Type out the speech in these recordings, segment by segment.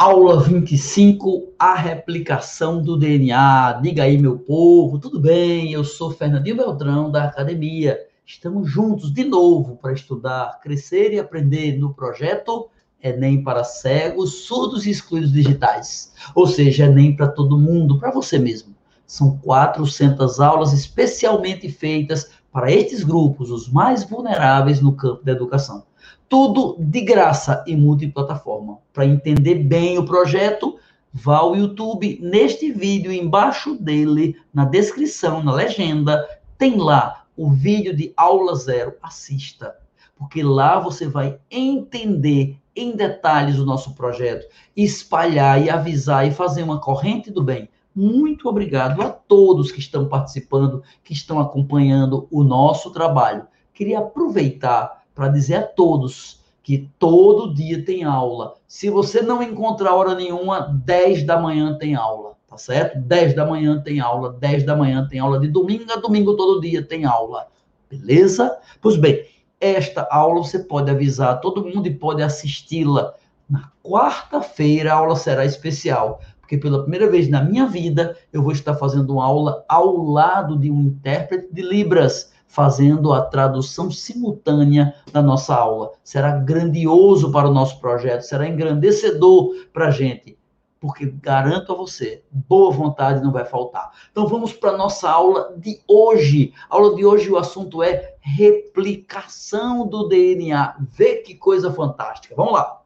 Aula 25, a replicação do DNA. Diga aí, meu povo, tudo bem? Eu sou Fernandinho Beltrão, da academia. Estamos juntos de novo para estudar, crescer e aprender no projeto Enem para cegos, surdos e excluídos digitais. Ou seja, Enem para todo mundo, para você mesmo. São 400 aulas especialmente feitas para estes grupos, os mais vulneráveis no campo da educação tudo de graça e multiplataforma. Para entender bem o projeto, vá ao YouTube, neste vídeo embaixo dele, na descrição, na legenda, tem lá o vídeo de aula zero. Assista, porque lá você vai entender em detalhes o nosso projeto, espalhar e avisar e fazer uma corrente do bem. Muito obrigado a todos que estão participando, que estão acompanhando o nosso trabalho. Queria aproveitar para dizer a todos que todo dia tem aula. Se você não encontrar hora nenhuma, 10 da manhã tem aula, tá certo? 10 da manhã tem aula, 10 da manhã tem aula, de domingo a domingo todo dia tem aula, beleza? Pois bem, esta aula você pode avisar todo mundo e pode assisti-la. Na quarta-feira a aula será especial, porque pela primeira vez na minha vida eu vou estar fazendo uma aula ao lado de um intérprete de Libras fazendo a tradução simultânea da nossa aula. Será grandioso para o nosso projeto, será engrandecedor para a gente, porque garanto a você, boa vontade não vai faltar. Então vamos para a nossa aula de hoje. A aula de hoje o assunto é replicação do DNA. Vê que coisa fantástica. Vamos lá.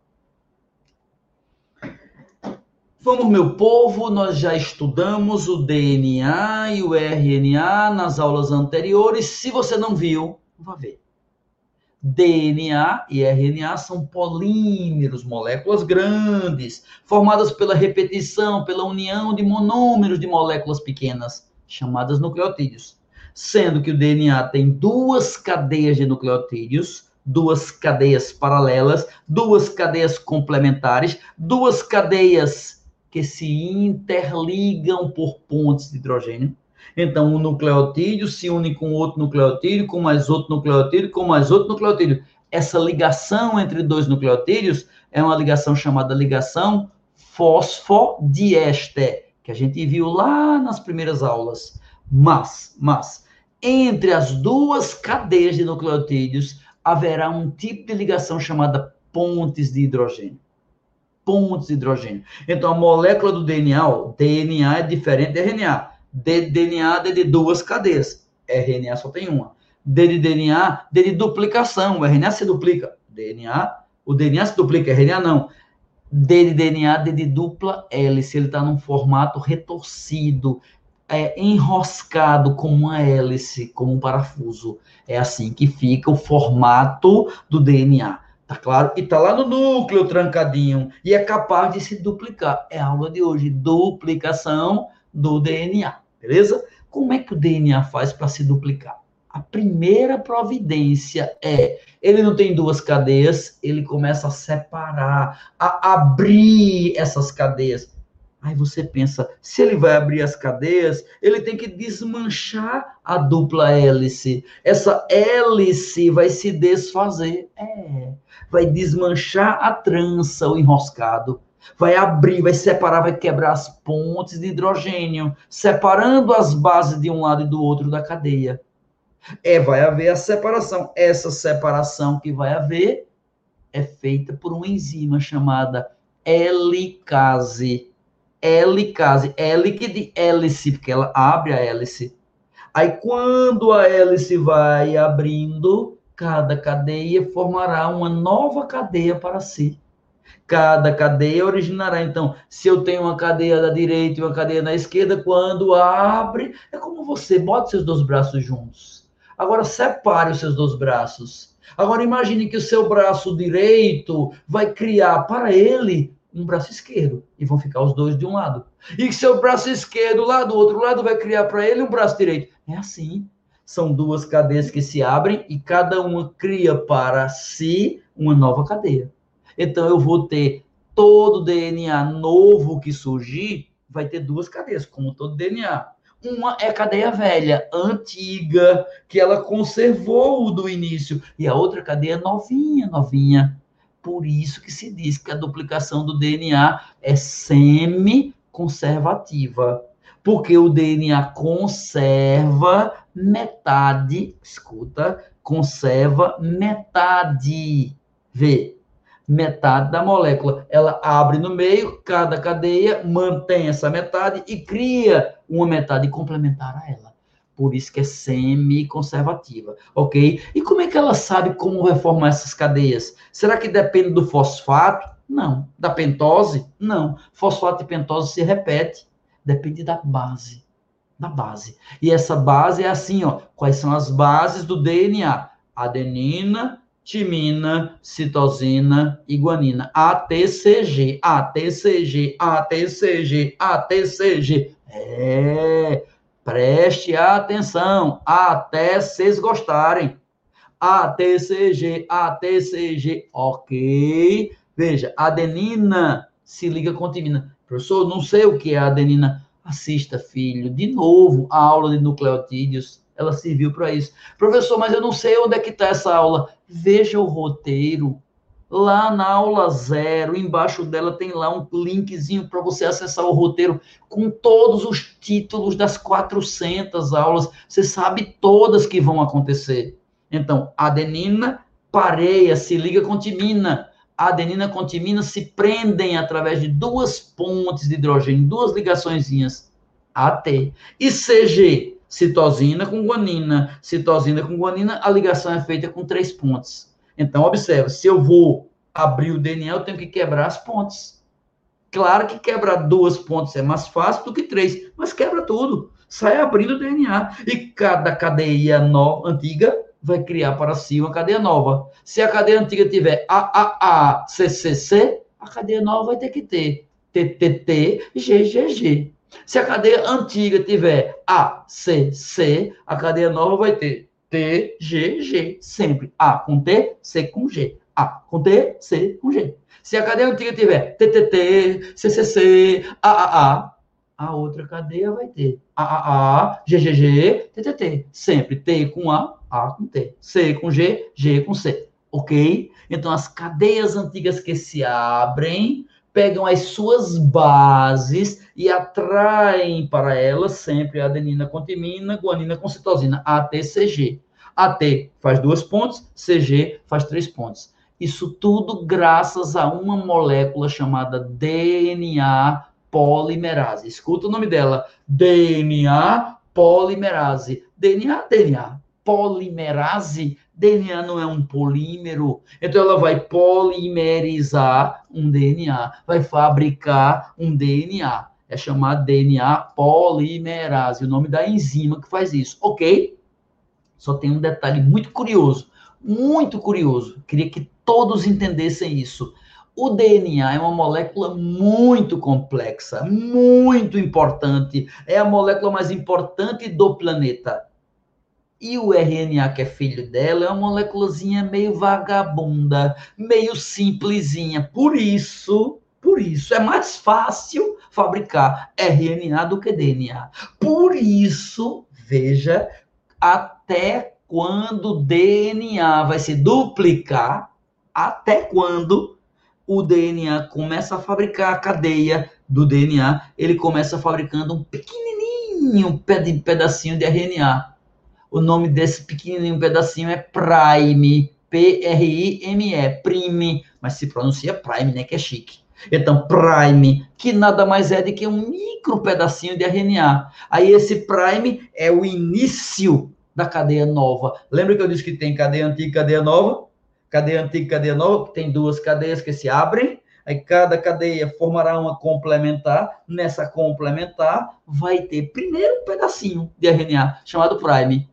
Vamos, meu povo, nós já estudamos o DNA e o RNA nas aulas anteriores. Se você não viu, vá ver. DNA e RNA são polímeros, moléculas grandes, formadas pela repetição, pela união de monômeros de moléculas pequenas, chamadas nucleotídeos. Sendo que o DNA tem duas cadeias de nucleotídeos, duas cadeias paralelas, duas cadeias complementares, duas cadeias que se interligam por pontes de hidrogênio. Então, um nucleotídeo se une com outro nucleotídeo, com mais outro nucleotídeo, com mais outro nucleotídeo. Essa ligação entre dois nucleotídeos é uma ligação chamada ligação fosfodiéster, que a gente viu lá nas primeiras aulas. Mas, mas, entre as duas cadeias de nucleotídeos haverá um tipo de ligação chamada pontes de hidrogênio pontos de hidrogênio. Então, a molécula do DNA, ó, DNA é diferente de RNA. D DNA é de duas cadeias. RNA só tem uma. D de DNA, D de duplicação. O RNA se duplica. DNA, o DNA se duplica, RNA não. D de DNA, D de dupla hélice. Ele está num formato retorcido, é, enroscado como uma hélice, como um parafuso. É assim que fica o formato do DNA. Tá claro? E tá lá no núcleo trancadinho e é capaz de se duplicar. É a aula de hoje, duplicação do DNA, beleza? Como é que o DNA faz para se duplicar? A primeira providência é, ele não tem duas cadeias, ele começa a separar, a abrir essas cadeias. Aí você pensa, se ele vai abrir as cadeias, ele tem que desmanchar a dupla hélice. Essa hélice vai se desfazer. É, vai desmanchar a trança, o enroscado. Vai abrir, vai separar, vai quebrar as pontes de hidrogênio, separando as bases de um lado e do outro da cadeia. É, vai haver a separação. Essa separação que vai haver é feita por uma enzima chamada helicase helicase, helic de hélice, porque ela abre a hélice. Aí, quando a hélice vai abrindo, cada cadeia formará uma nova cadeia para si. Cada cadeia originará. Então, se eu tenho uma cadeia da direita e uma cadeia da esquerda, quando abre, é como você, bota seus dois braços juntos. Agora, separe os seus dois braços. Agora, imagine que o seu braço direito vai criar para ele um braço esquerdo e vão ficar os dois de um lado. E seu braço esquerdo lá do outro lado vai criar para ele um braço direito. É assim. São duas cadeias que se abrem e cada uma cria para si uma nova cadeia. Então eu vou ter todo DNA novo que surgir, vai ter duas cadeias, como todo DNA. Uma é cadeia velha, antiga, que ela conservou do início, e a outra cadeia novinha, novinha Por isso que se diz que a duplicação do DNA é semi-conservativa. Porque o DNA conserva metade, escuta, conserva metade. Vê, metade da molécula. Ela abre no meio, cada cadeia mantém essa metade e cria uma metade complementar a ela. Por isso que é semi-conservativa, ok? E como é que ela sabe como reformar essas cadeias? Será que depende do fosfato? Não. Da pentose? Não. Fosfato e pentose se repete. Depende da base. Da base. E essa base é assim, ó. Quais são as bases do DNA? Adenina, timina, citosina e guanina. ATCG, ATCG, ATCG, ATCG. É, preste atenção, até vocês gostarem. ATCG, ATCG, ok. Veja, adenina se liga com timina. Professor, não sei o que é adenina. Assista, filho, de novo a aula de nucleotídeos ela serviu para isso. Professor, mas eu não sei onde é que está essa aula. Veja o roteiro. Lá na aula zero, embaixo dela tem lá um linkzinho para você acessar o roteiro com todos os títulos das 400 aulas. Você sabe todas que vão acontecer. Então, adenina pareia, se liga com timina. adenina com timina se prendem através de duas pontes de hidrogênio, duas ligaçõezinhas AT. E CG citosina com guanina, citosina com guanina, a ligação é feita com três pontes. Então, observe, se eu vou abrir o DNA, eu tenho que quebrar as pontes. Claro que quebrar duas pontes é mais fácil do que três, mas quebra tudo. Sai abrindo o DNA. E cada cadeia no, antiga vai criar para si uma cadeia nova. Se a cadeia antiga tiver AAA, CCC, a cadeia nova vai ter que ter TTT, GGG. Se a cadeia antiga tiver A, C, C, a cadeia nova vai ter T, G, G. Sempre A com T, C com G. A com T, C com G. Se a cadeia antiga tiver TTT, CCC, AAA, a outra cadeia vai ter AAA, GGG, TTT. Sempre T com A, A com T. C com G, G com C. Ok? Então, as cadeias antigas que se abrem pegam as suas bases e atraem para elas sempre adenina com timina, guanina com citosina, ATCG. AT faz duas pontes, CG faz três pontes. Isso tudo graças a uma molécula chamada DNA polimerase. Escuta o nome dela: DNA polimerase. DNA, DNA. Polimerase DNA não é um polímero, então ela vai polimerizar um DNA, vai fabricar um DNA. É chamado DNA polimerase, o nome da enzima que faz isso, ok? Só tem um detalhe muito curioso, muito curioso. Queria que todos entendessem isso. O DNA é uma molécula muito complexa, muito importante. É a molécula mais importante do planeta. E o RNA, que é filho dela, é uma moléculazinha meio vagabunda, meio simplesinha. Por isso, por isso, é mais fácil fabricar RNA do que DNA. Por isso, veja, até quando o DNA vai se duplicar, até quando o DNA começa a fabricar a cadeia do DNA, ele começa fabricando um pequenininho pedacinho de RNA o nome desse pequenininho pedacinho é Prime, P-R-I-M-E, Prime, mas se pronuncia Prime, né, que é chique. Então, Prime, que nada mais é do que um micro pedacinho de RNA. Aí esse Prime é o início da cadeia nova. Lembra que eu disse que tem cadeia antiga e cadeia nova? Cadeia antiga e cadeia nova, tem duas cadeias que se abrem. Aí cada cadeia formará uma complementar. Nessa complementar vai ter primeiro um pedacinho de RNA chamado prime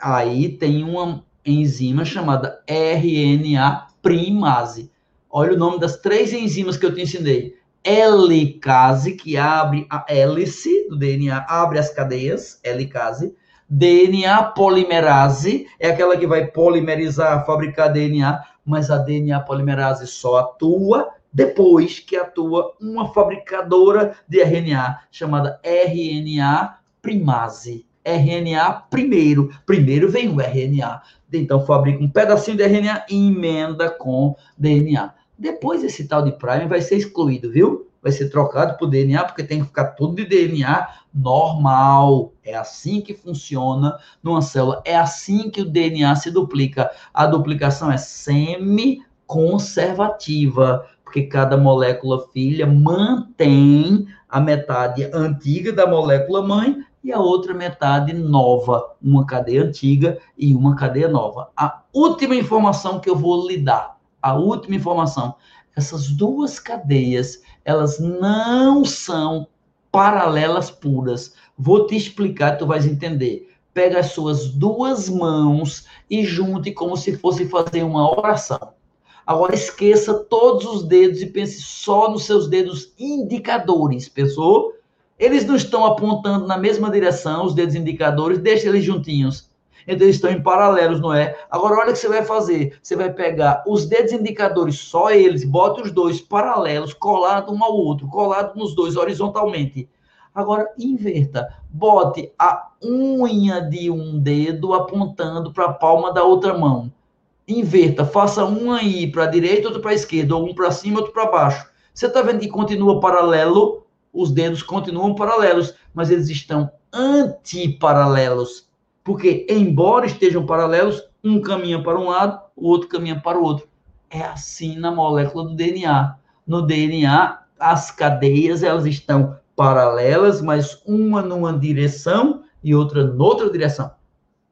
aí tem uma enzima chamada RNA primase. Olha o nome das três enzimas que eu te ensinei. Helicase, que abre a hélice do DNA, abre as cadeias, helicase. DNA polimerase, é aquela que vai polimerizar, fabricar DNA, mas a DNA polimerase só atua depois que atua uma fabricadora de RNA chamada RNA primase. RNA primeiro. Primeiro vem o RNA. Então, fabrica um pedacinho de RNA e emenda com DNA. Depois, esse tal de prime vai ser excluído, viu? Vai ser trocado por DNA, porque tem que ficar tudo de DNA normal. É assim que funciona numa célula. É assim que o DNA se duplica. A duplicação é semi-conservativa, porque cada molécula filha mantém a metade antiga da molécula mãe e a outra metade nova, uma cadeia antiga e uma cadeia nova. A última informação que eu vou lhe dar, a última informação, essas duas cadeias, elas não são paralelas puras. Vou te explicar, tu vais entender. Pega as suas duas mãos e junte como se fosse fazer uma oração. Agora esqueça todos os dedos e pense só nos seus dedos indicadores. Pensou? Eles não estão apontando na mesma direção, os dedos indicadores, deixa eles juntinhos. Então eles estão em paralelos, não é? Agora olha o que você vai fazer. Você vai pegar os dedos indicadores, só eles, bota os dois paralelos, colado um ao outro, colado nos dois horizontalmente. Agora inverta. Bote a unha de um dedo apontando para a palma da outra mão. Inverta, faça um aí para a direita, outro para a esquerda, ou um para cima, outro para baixo. Você está vendo que continua paralelo os dedos continuam paralelos, mas eles estão antiparalelos. Porque, embora estejam paralelos, um caminha para um lado, o outro caminha para o outro. É assim na molécula do DNA. No DNA, as cadeias elas estão paralelas, mas uma numa direção e outra noutra direção.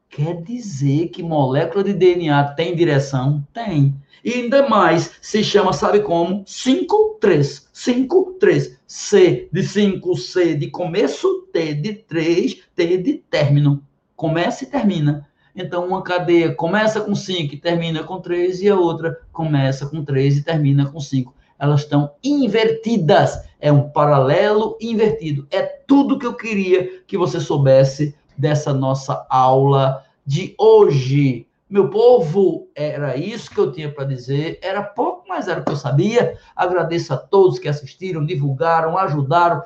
Quer dizer que molécula de DNA tem direção? Tem. E ainda mais, se chama, sabe como? 5, 3. 5, 3. C de 5, C de começo, T de 3, T de término. Começa e termina. Então, uma cadeia começa com 5 e termina com 3, e a outra começa com 3 e termina com 5. Elas estão invertidas. É um paralelo invertido. É tudo que eu queria que você soubesse dessa nossa aula de hoje. Meu povo, era isso que eu tinha para dizer. Era pouco, mas era o que eu sabia. Agradeço a todos que assistiram, divulgaram, ajudaram.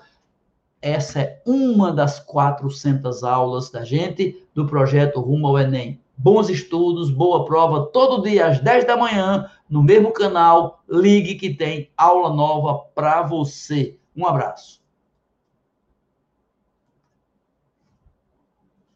Essa é uma das 400 aulas da gente do projeto Rumo ao Enem. Bons estudos, boa prova, todo dia às 10 da manhã, no mesmo canal. Ligue que tem aula nova para você. Um abraço.